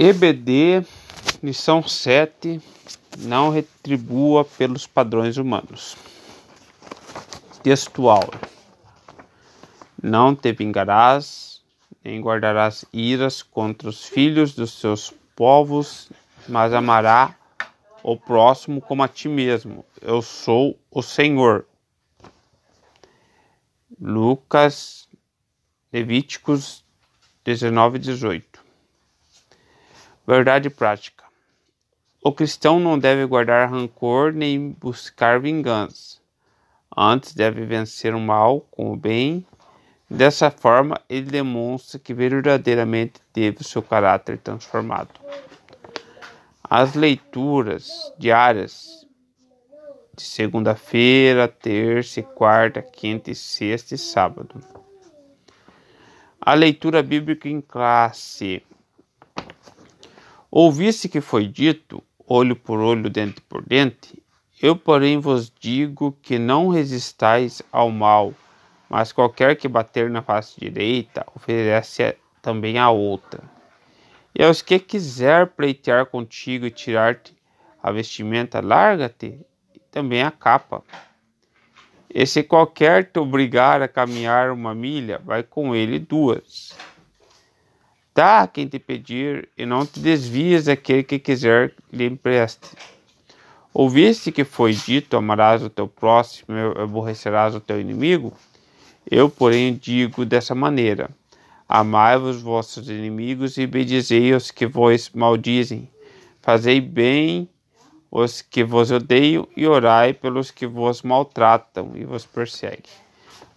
EBD, lição 7. Não retribua pelos padrões humanos. Textual. Não te vingarás, nem guardarás iras contra os filhos dos seus povos, mas amará o próximo como a ti mesmo. Eu sou o Senhor. Lucas, Levíticos 19, 18. Verdade prática. O cristão não deve guardar rancor nem buscar vingança. Antes deve vencer o mal com o bem. Dessa forma, ele demonstra que verdadeiramente teve o seu caráter transformado. As leituras diárias de segunda-feira, terça, quarta, quinta, sexta e sábado. A leitura bíblica em classe. Ouvisse que foi dito, olho por olho, dente por dente, eu, porém, vos digo que não resistais ao mal, mas qualquer que bater na face direita, oferece também a outra. E aos que quiser pleitear contigo e tirar-te a vestimenta, larga-te também a capa. E se qualquer te obrigar a caminhar uma milha, vai com ele duas. Dá a quem te pedir, e não te desvies daquele que quiser lhe empreste. Ouviste que foi dito: amarás o teu próximo e aborrecerás o teu inimigo? Eu, porém, digo dessa maneira: Amai-vos vossos inimigos e bendizei os que vos maldizem. Fazei bem os que vos odeiam e orai pelos que vos maltratam e vos perseguem,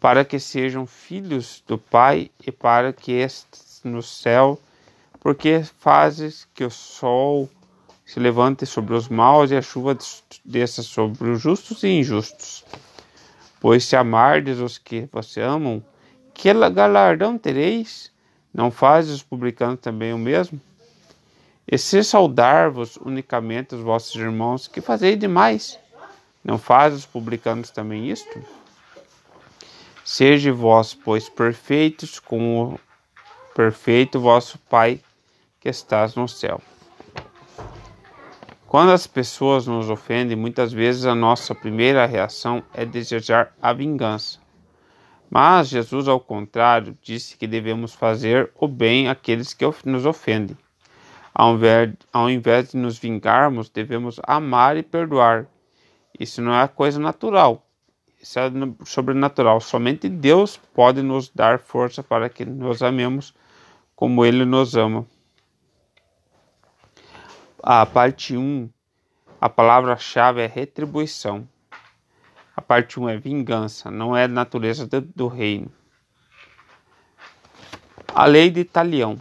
para que sejam filhos do Pai e para que estes no céu, porque fazes que o sol se levante sobre os maus e a chuva desça sobre os justos e injustos. Pois se amardes os que você amam, que galardão tereis? Não fazes os publicanos também o mesmo? E se saudar-vos unicamente os vossos irmãos, que fazeis demais? Não fazes os publicanos também isto? Sede vós, pois, perfeitos, como perfeito vosso Pai que estás no céu. Quando as pessoas nos ofendem, muitas vezes a nossa primeira reação é desejar a vingança. Mas Jesus, ao contrário, disse que devemos fazer o bem àqueles que nos ofendem. Ao invés, de nos vingarmos, devemos amar e perdoar. Isso não é coisa natural, isso é sobrenatural. Somente Deus pode nos dar força para que nos amemos como Ele nos ama. A parte 1, a palavra-chave é retribuição. A parte 1 é vingança, não é natureza do, do reino. A lei de Talião.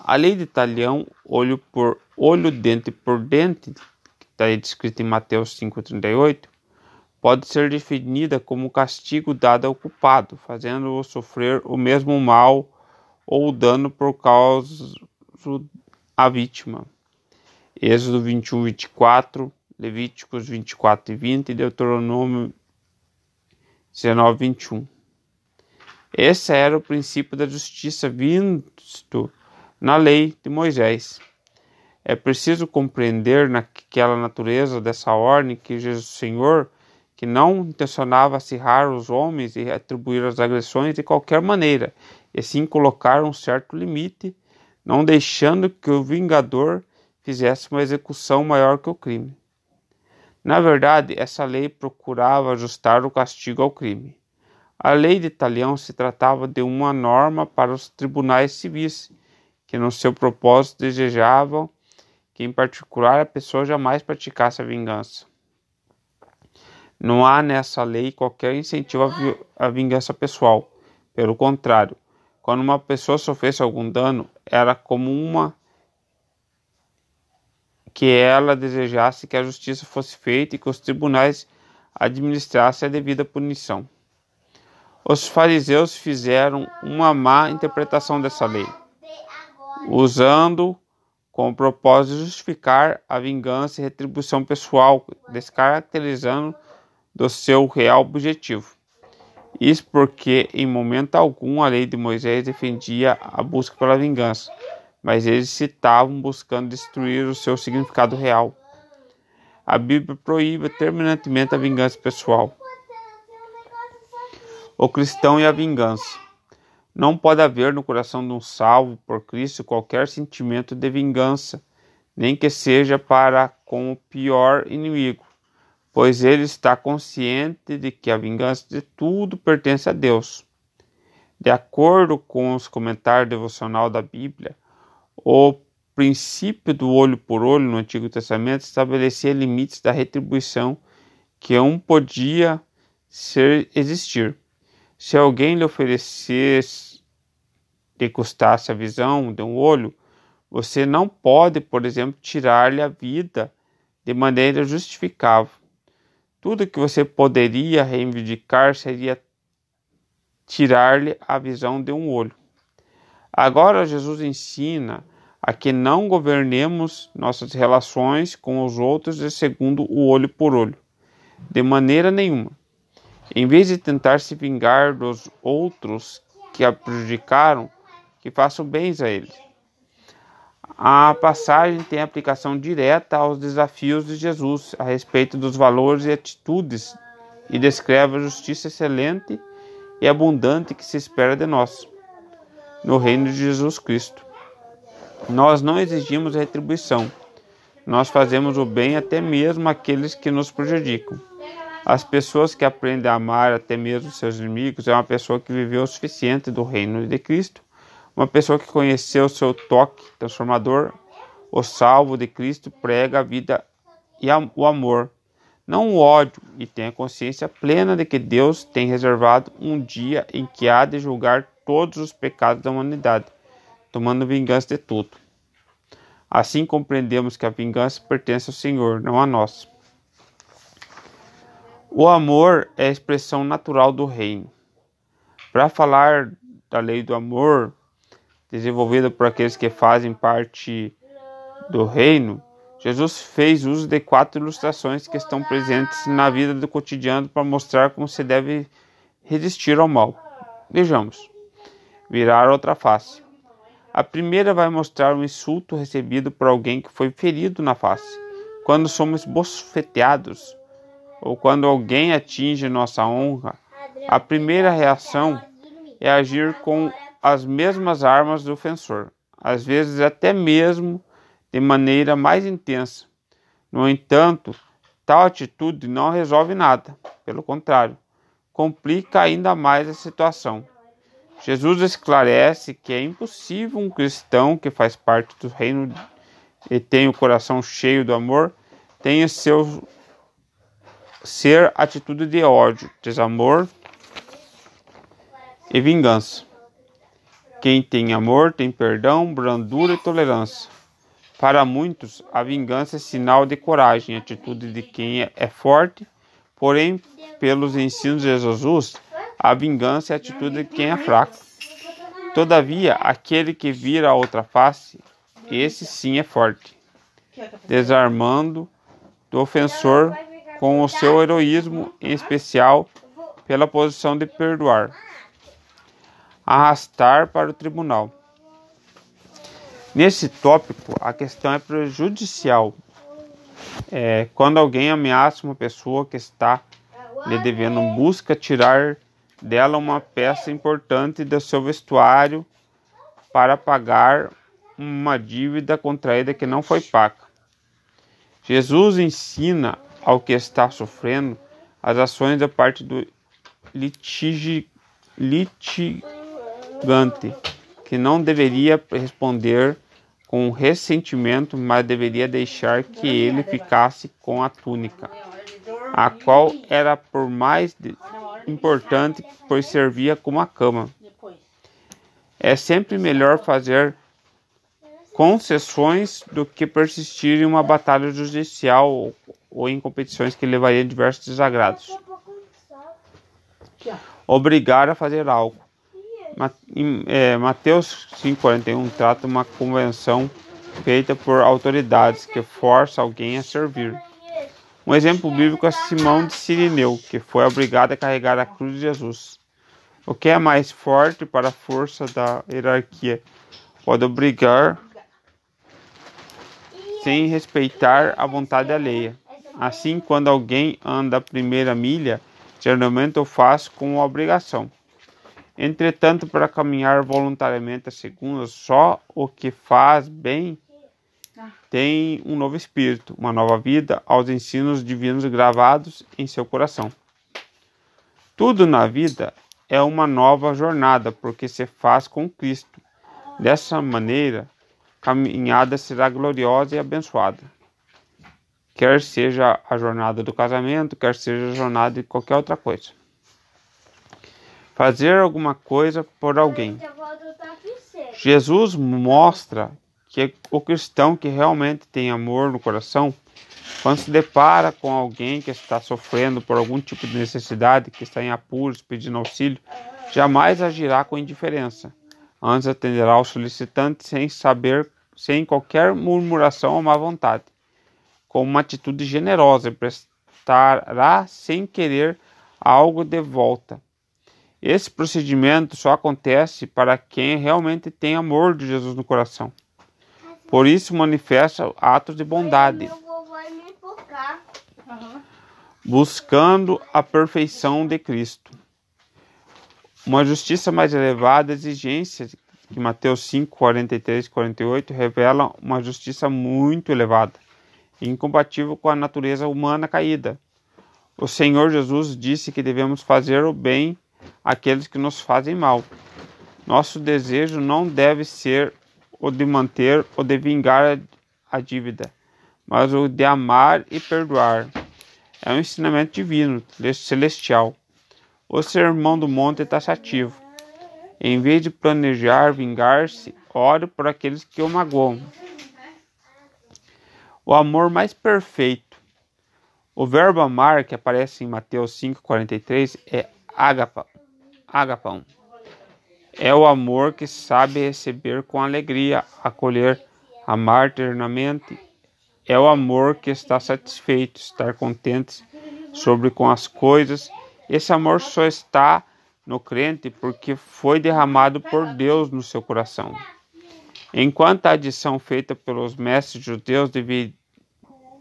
A lei de Talião, olho por olho, dente por dente, que está descrito em Mateus 5,38, pode ser definida como castigo dado ao culpado, fazendo-o sofrer o mesmo mal ou dano por causa a vítima. Êxodo 21, 24, Levíticos 24 e 20 e Deuteronômio 19, 21. Esse era o princípio da justiça visto na lei de Moisés. É preciso compreender naquela natureza dessa ordem que Jesus Senhor, que não intencionava acirrar os homens e atribuir as agressões de qualquer maneira, e sim colocar um certo limite, não deixando que o vingador fizesse uma execução maior que o crime. Na verdade, essa lei procurava ajustar o castigo ao crime. A lei de Italião se tratava de uma norma para os tribunais civis, que no seu propósito desejavam que, em particular, a pessoa jamais praticasse a vingança. Não há nessa lei qualquer incentivo à vingança pessoal. Pelo contrário, quando uma pessoa sofresse algum dano, era como uma que ela desejasse que a justiça fosse feita e que os tribunais administrassem a devida punição. Os fariseus fizeram uma má interpretação dessa lei, usando com o propósito de justificar a vingança e retribuição pessoal, descaracterizando do seu real objetivo. Isso porque em momento algum a lei de Moisés defendia a busca pela vingança, mas eles citavam buscando destruir o seu significado real. A Bíblia proíbe terminantemente a vingança pessoal. O cristão e a vingança. Não pode haver no coração de um salvo por Cristo qualquer sentimento de vingança, nem que seja para com o pior inimigo, pois ele está consciente de que a vingança de tudo pertence a Deus. De acordo com os comentários devocional da Bíblia, o princípio do olho por olho no Antigo Testamento estabelecia limites da retribuição que um podia ser existir. Se alguém lhe oferecesse que custasse a visão de um olho, você não pode, por exemplo, tirar-lhe a vida de maneira justificável. Tudo que você poderia reivindicar seria tirar-lhe a visão de um olho. Agora Jesus ensina a que não governemos nossas relações com os outros de segundo o olho por olho, de maneira nenhuma. Em vez de tentar se vingar dos outros que a prejudicaram, que façam bens a eles. A passagem tem aplicação direta aos desafios de Jesus a respeito dos valores e atitudes e descreve a justiça excelente e abundante que se espera de nós no reino de Jesus Cristo. Nós não exigimos retribuição. Nós fazemos o bem até mesmo àqueles que nos prejudicam. As pessoas que aprendem a amar até mesmo seus inimigos é uma pessoa que viveu o suficiente do reino de Cristo, uma pessoa que conheceu seu toque transformador. O salvo de Cristo prega a vida e o amor, não o ódio, e tem a consciência plena de que Deus tem reservado um dia em que há de julgar todos os pecados da humanidade, tomando vingança de tudo. Assim compreendemos que a vingança pertence ao Senhor, não a nós. O amor é a expressão natural do reino. Para falar da lei do amor, desenvolvida por aqueles que fazem parte do reino, Jesus fez uso de quatro ilustrações que estão presentes na vida do cotidiano para mostrar como se deve resistir ao mal. Vejamos. Virar outra face. A primeira vai mostrar um insulto recebido por alguém que foi ferido na face. Quando somos bofeteados ou quando alguém atinge nossa honra, a primeira reação é agir com as mesmas armas do ofensor, às vezes até mesmo de maneira mais intensa. No entanto, tal atitude não resolve nada, pelo contrário, complica ainda mais a situação. Jesus esclarece que é impossível um cristão que faz parte do reino e tem o coração cheio do amor tenha seu ser atitude de ódio, desamor e vingança. Quem tem amor tem perdão, brandura e tolerância. Para muitos, a vingança é sinal de coragem, atitude de quem é forte, porém, pelos ensinos de Jesus, a vingança é atitude de quem é fraco. Todavia, aquele que vira a outra face, esse sim é forte, desarmando do ofensor com o seu heroísmo, em especial pela posição de perdoar. Arrastar para o tribunal. Nesse tópico, a questão é prejudicial. É, quando alguém ameaça uma pessoa que está lhe devendo, busca tirar dela uma peça importante do seu vestuário para pagar uma dívida contraída que não foi paga. Jesus ensina ao que está sofrendo as ações da parte do litigante, que não deveria responder com ressentimento, mas deveria deixar que ele ficasse com a túnica, a qual era por mais importante, pois servia como a cama. É sempre melhor fazer concessões do que persistir em uma batalha judicial ou em competições que levariam a diversos desagrados. Obrigar a fazer algo. É, Mateus 5,41 trata uma convenção feita por autoridades que força alguém a servir. Um exemplo bíblico é Simão de Sirineu, que foi obrigado a carregar a cruz de Jesus. O que é mais forte para a força da hierarquia? Pode obrigar sem respeitar a vontade alheia. Assim, quando alguém anda a primeira milha, geralmente o faz com obrigação. Entretanto, para caminhar voluntariamente a segunda, só o que faz bem tem um novo espírito, uma nova vida aos ensinos divinos gravados em seu coração. Tudo na vida é uma nova jornada, porque se faz com Cristo. Dessa maneira, caminhada será gloriosa e abençoada. Quer seja a jornada do casamento, quer seja a jornada de qualquer outra coisa. Fazer alguma coisa por alguém. Jesus mostra que o cristão que realmente tem amor no coração, quando se depara com alguém que está sofrendo por algum tipo de necessidade, que está em apuros, pedindo auxílio, jamais agirá com indiferença. Antes atenderá ao solicitante sem saber, sem qualquer murmuração ou má vontade, com uma atitude generosa, e prestará sem querer algo de volta. Esse procedimento só acontece para quem realmente tem amor de Jesus no coração. Por isso manifesta atos de bondade, buscando a perfeição de Cristo. Uma justiça mais elevada, exigência que Mateus 5, 43 e 48 revela uma justiça muito elevada, incompatível com a natureza humana caída. O Senhor Jesus disse que devemos fazer o bem àqueles que nos fazem mal. Nosso desejo não deve ser o de manter ou de vingar a dívida, mas o de amar e perdoar. É um ensinamento divino, celestial. O sermão do monte é taxativo. Em vez de planejar vingar-se, ore por aqueles que o magoam. O amor mais perfeito. O verbo amar, que aparece em Mateus 5,43, é agapa, agapão é o amor que sabe receber com alegria, acolher, amar eternamente. É o amor que está satisfeito, estar contente sobre com as coisas. Esse amor só está no crente porque foi derramado por Deus no seu coração. Enquanto a adição feita pelos mestres judeus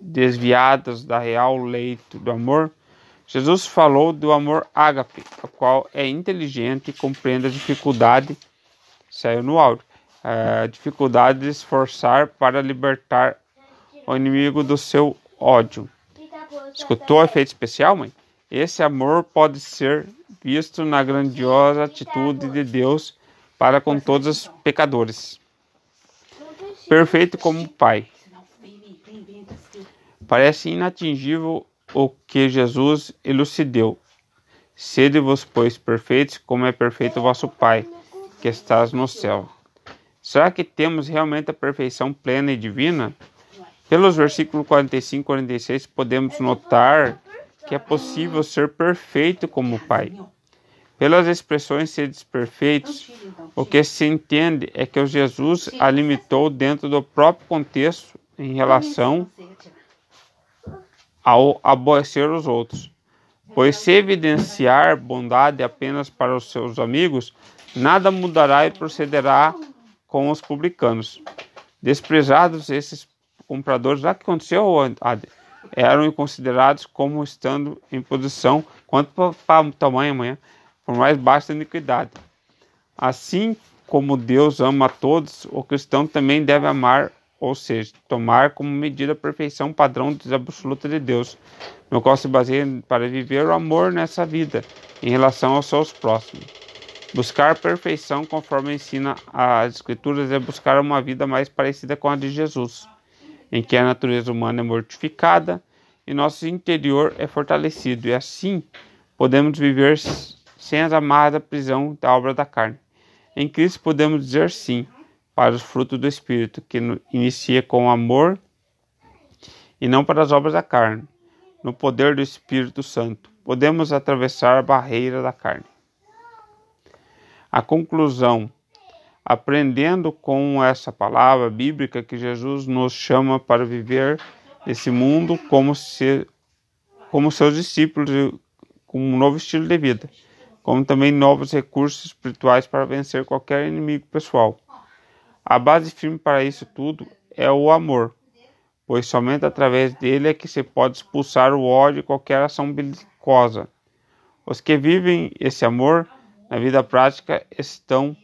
desviadas da real leito do amor, Jesus falou do amor ágape, o qual é inteligente e compreende a dificuldade, saiu no áudio, a dificuldade de esforçar para libertar o inimigo do seu ódio. Escutou o efeito especial, mãe? Esse amor pode ser visto na grandiosa atitude de Deus para com todos os pecadores. Perfeito como Pai. Parece inatingível o que Jesus elucidou. Sede-vos, pois, perfeitos, como é perfeito o vosso Pai, que estás no céu. Será que temos realmente a perfeição plena e divina? Pelos versículos 45 e 46, podemos notar que é possível ser perfeito como o Pai. Pelas expressões seres perfeitos, o que se entende é que o Jesus a limitou dentro do próprio contexto em relação ao aborrecer os outros. Pois se evidenciar bondade apenas para os seus amigos, nada mudará e procederá com os publicanos. Desprezados esses compradores, já que aconteceu, eram considerados como estando em posição, quanto para o tamanho amanhã, por mais baixa iniquidade. Assim como Deus ama a todos, o cristão também deve amar ou seja, tomar como medida a perfeição padrão absoluta de Deus, no qual se baseia para viver o amor nessa vida em relação aos seus próximos. Buscar perfeição, conforme ensina as Escrituras, é buscar uma vida mais parecida com a de Jesus, em que a natureza humana é mortificada e nosso interior é fortalecido, e assim podemos viver sem as amarras da prisão da obra da carne. Em Cristo podemos dizer sim para os frutos do Espírito, que inicia com amor e não para as obras da carne. No poder do Espírito Santo, podemos atravessar a barreira da carne. A conclusão: aprendendo com essa palavra bíblica que Jesus nos chama para viver esse mundo como, se, como seus discípulos, com um novo estilo de vida, como também novos recursos espirituais para vencer qualquer inimigo pessoal. A base firme para isso tudo é o amor. pois somente através dele é que se pode expulsar o ódio e qualquer ação belicosa. Os que vivem esse amor na vida prática estão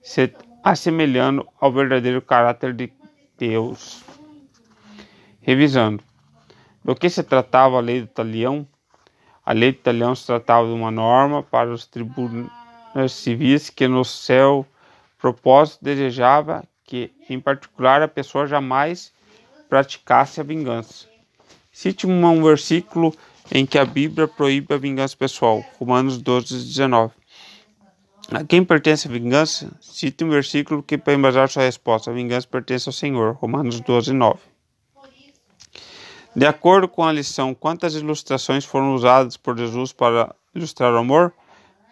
se assemelhando ao verdadeiro caráter de Deus. Revisando. Do que se tratava a lei do talião? A lei do talião se tratava de uma norma para os tribunais civis que no seu propósito desejava que, em particular, a pessoa jamais praticasse a vingança. Cite um versículo em que a Bíblia proíbe a vingança pessoal. Romanos 12, 19. A quem pertence a vingança? Cite um versículo que para embasar sua resposta. A vingança pertence ao Senhor. Romanos 12, 9. De acordo com a lição, quantas ilustrações foram usadas por Jesus para ilustrar o amor?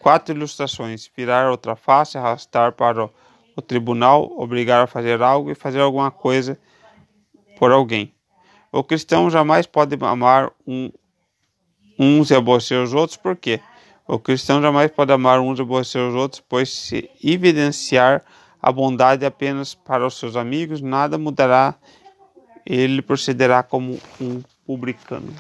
Quatro ilustrações: virar outra face, arrastar para o tribunal, obrigar a fazer algo e fazer alguma coisa por alguém. O cristão jamais pode amar um, uns e aborrecer os outros, por quê? O cristão jamais pode amar uns e aborrecer os outros, pois se evidenciar a bondade apenas para os seus amigos, nada mudará, ele procederá como um publicano.